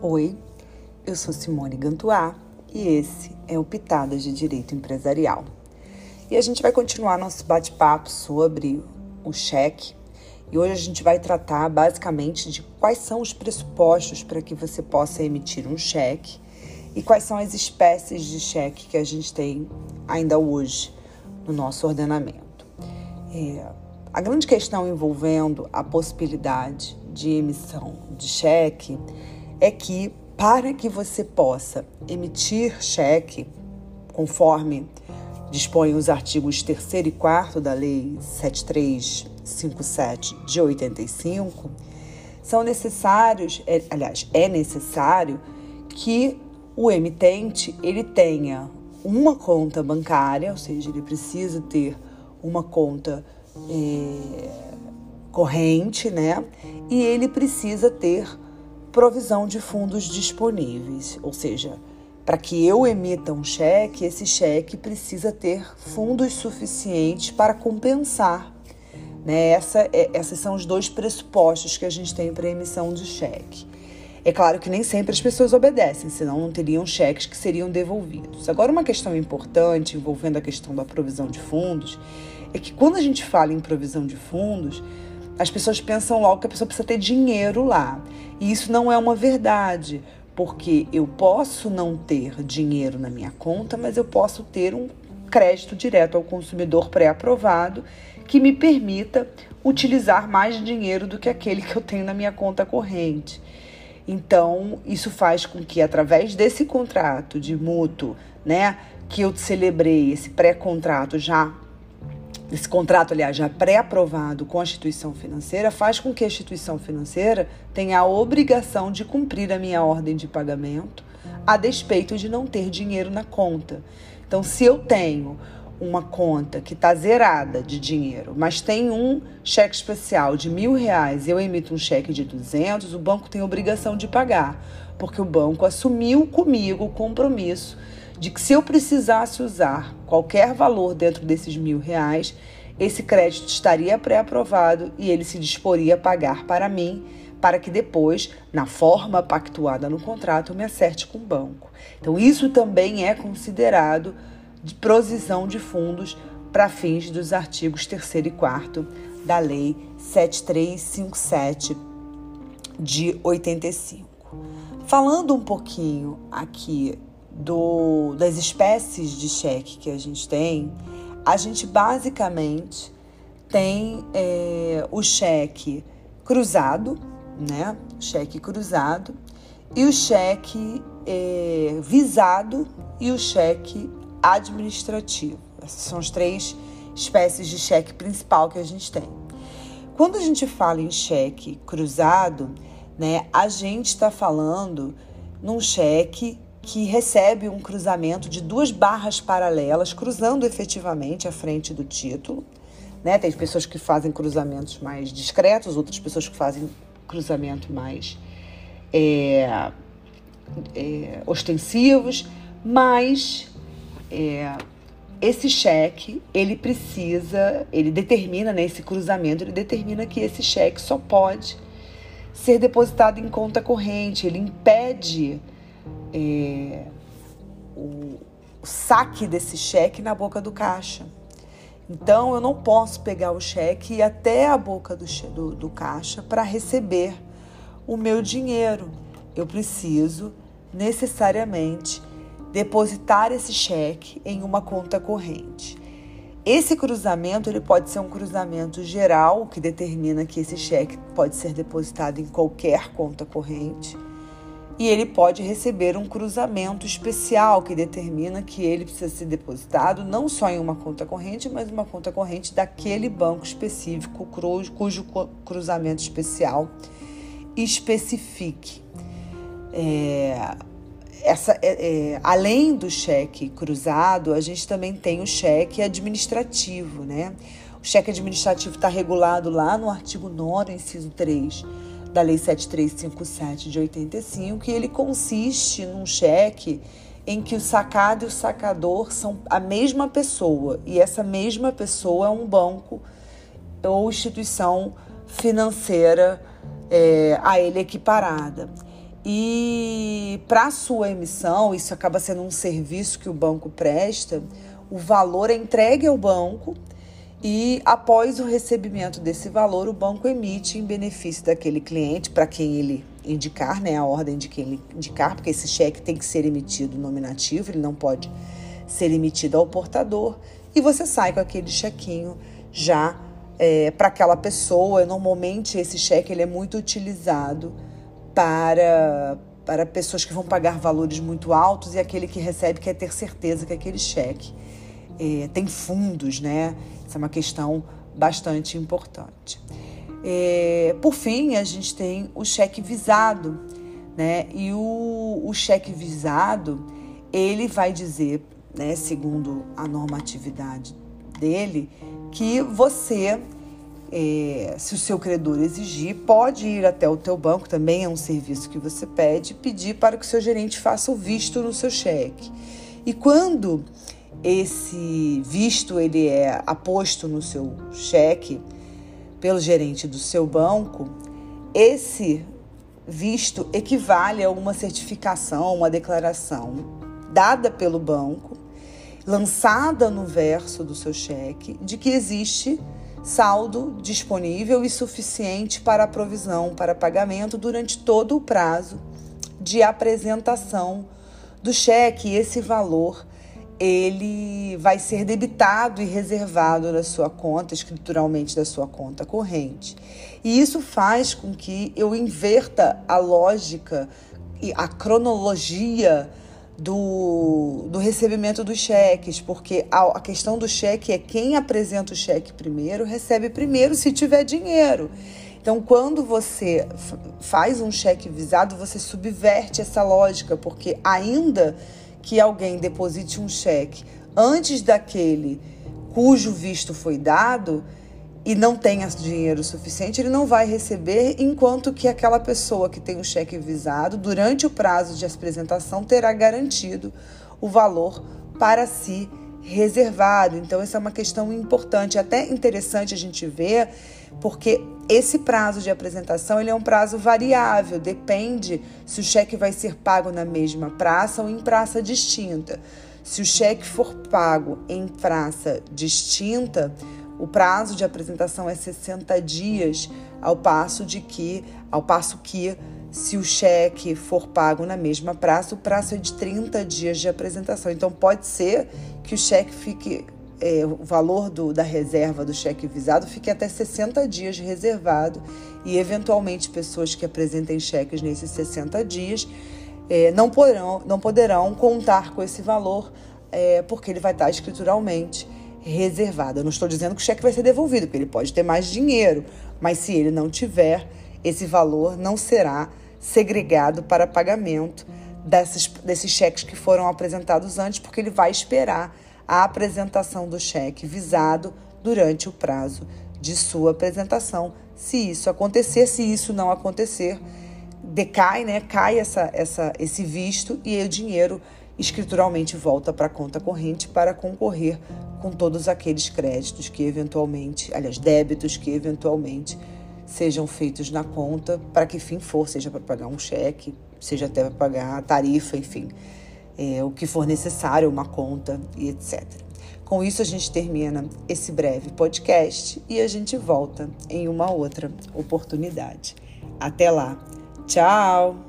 Oi, eu sou Simone Gantuá e esse é o Pitadas de Direito Empresarial. E a gente vai continuar nosso bate-papo sobre o cheque. E hoje a gente vai tratar basicamente de quais são os pressupostos para que você possa emitir um cheque e quais são as espécies de cheque que a gente tem ainda hoje no nosso ordenamento. É, a grande questão envolvendo a possibilidade de emissão de cheque é que para que você possa emitir cheque, conforme dispõem os artigos 3 e 4 da Lei 7357 de 85, são necessários, é, aliás, é necessário que o emitente ele tenha uma conta bancária, ou seja, ele precisa ter uma conta é, corrente, né? E ele precisa ter provisão de fundos disponíveis, ou seja, para que eu emita um cheque, esse cheque precisa ter fundos suficientes para compensar. Né? Essa, é, esses são os dois pressupostos que a gente tem para emissão de cheque. É claro que nem sempre as pessoas obedecem, senão não teriam cheques que seriam devolvidos. Agora, uma questão importante envolvendo a questão da provisão de fundos é que quando a gente fala em provisão de fundos, as pessoas pensam logo que a pessoa precisa ter dinheiro lá. E isso não é uma verdade, porque eu posso não ter dinheiro na minha conta, mas eu posso ter um crédito direto ao consumidor pré-aprovado que me permita utilizar mais dinheiro do que aquele que eu tenho na minha conta corrente. Então, isso faz com que através desse contrato de mútuo, né, que eu celebrei esse pré-contrato já esse contrato, aliás, já pré-aprovado com a instituição financeira, faz com que a instituição financeira tenha a obrigação de cumprir a minha ordem de pagamento, a despeito de não ter dinheiro na conta. Então, se eu tenho uma conta que está zerada de dinheiro, mas tem um cheque especial de mil reais e eu emito um cheque de 200, o banco tem obrigação de pagar, porque o banco assumiu comigo o compromisso de que se eu precisasse usar qualquer valor dentro desses mil reais, esse crédito estaria pré-aprovado e ele se disporia a pagar para mim, para que depois, na forma pactuada no contrato, eu me acerte com o banco. Então, isso também é considerado de provisão de fundos para fins dos artigos 3 e 4 da Lei 7357 de 85. Falando um pouquinho aqui do, das espécies de cheque que a gente tem, a gente basicamente tem é, o cheque cruzado, né? Cheque cruzado e o cheque é, visado e o cheque administrativo. Essas são as três espécies de cheque principal que a gente tem. Quando a gente fala em cheque cruzado, né, a gente está falando num cheque que recebe um cruzamento de duas barras paralelas, cruzando efetivamente a frente do título. Né? Tem pessoas que fazem cruzamentos mais discretos, outras pessoas que fazem cruzamento mais é, é, ostensivos, mas é, esse cheque ele precisa, ele determina nesse né, cruzamento, ele determina que esse cheque só pode ser depositado em conta corrente, ele impede é, o, saque desse cheque na boca do caixa. Então eu não posso pegar o cheque e ir até a boca do, do, do caixa para receber o meu dinheiro. Eu preciso necessariamente depositar esse cheque em uma conta corrente. Esse cruzamento ele pode ser um cruzamento geral, que determina que esse cheque pode ser depositado em qualquer conta corrente e ele pode receber um cruzamento especial que determina que ele precisa ser depositado não só em uma conta corrente, mas uma conta corrente daquele banco específico cujo cruzamento especial especifique. É, essa, é, é, além do cheque cruzado, a gente também tem o cheque administrativo, né? O cheque administrativo está regulado lá no artigo 9, inciso 3 da Lei 7357 de 85, e ele consiste num cheque em que o sacado e o sacador são a mesma pessoa, e essa mesma pessoa é um banco ou instituição financeira é, a ele equiparada. E para sua emissão, isso acaba sendo um serviço que o banco presta, o valor é entregue ao banco e após o recebimento desse valor, o banco emite em benefício daquele cliente, para quem ele indicar, né, a ordem de quem ele indicar, porque esse cheque tem que ser emitido nominativo, ele não pode ser emitido ao portador, e você sai com aquele chequinho já é, para aquela pessoa. Normalmente esse cheque ele é muito utilizado para, para pessoas que vão pagar valores muito altos e aquele que recebe quer ter certeza que aquele cheque é, tem fundos, né? É uma questão bastante importante. É, por fim, a gente tem o cheque visado, né? E o, o cheque visado, ele vai dizer, né, segundo a normatividade dele, que você é, se o seu credor exigir, pode ir até o teu banco, também é um serviço que você pede, pedir para que o seu gerente faça o visto no seu cheque. E quando esse visto ele é aposto no seu cheque pelo gerente do seu banco, esse visto equivale a uma certificação, uma declaração dada pelo banco, lançada no verso do seu cheque, de que existe saldo disponível e suficiente para a provisão para pagamento durante todo o prazo de apresentação do cheque. Esse valor ele vai ser debitado e reservado na sua conta, escrituralmente da sua conta corrente. E isso faz com que eu inverta a lógica e a cronologia do, do recebimento dos cheques, porque a, a questão do cheque é quem apresenta o cheque primeiro recebe primeiro se tiver dinheiro. Então, quando você faz um cheque visado, você subverte essa lógica, porque ainda que alguém deposite um cheque antes daquele cujo visto foi dado, e não tenha dinheiro suficiente, ele não vai receber, enquanto que aquela pessoa que tem o cheque visado, durante o prazo de apresentação, terá garantido o valor para si reservado. Então, essa é uma questão importante, até interessante a gente ver, porque esse prazo de apresentação ele é um prazo variável, depende se o cheque vai ser pago na mesma praça ou em praça distinta. Se o cheque for pago em praça distinta, o prazo de apresentação é 60 dias, ao passo de que, ao passo que se o cheque for pago na mesma praça, o prazo é de 30 dias de apresentação. Então pode ser que o cheque fique é, o valor do, da reserva do cheque visado fique até 60 dias reservado e, eventualmente, pessoas que apresentem cheques nesses 60 dias é, não, poderão, não poderão contar com esse valor é, porque ele vai estar escrituralmente reservada. Eu não estou dizendo que o cheque vai ser devolvido, porque ele pode ter mais dinheiro, mas se ele não tiver, esse valor não será segregado para pagamento desses, desses cheques que foram apresentados antes, porque ele vai esperar a apresentação do cheque visado durante o prazo de sua apresentação. Se isso acontecer, se isso não acontecer, decai, né? Cai essa, essa, esse visto e o dinheiro escrituralmente volta para a conta corrente para concorrer com todos aqueles créditos que eventualmente, aliás, débitos que eventualmente sejam feitos na conta, para que fim for, seja para pagar um cheque, seja até para pagar tarifa, enfim, é, o que for necessário, uma conta e etc. Com isso, a gente termina esse breve podcast e a gente volta em uma outra oportunidade. Até lá. Tchau!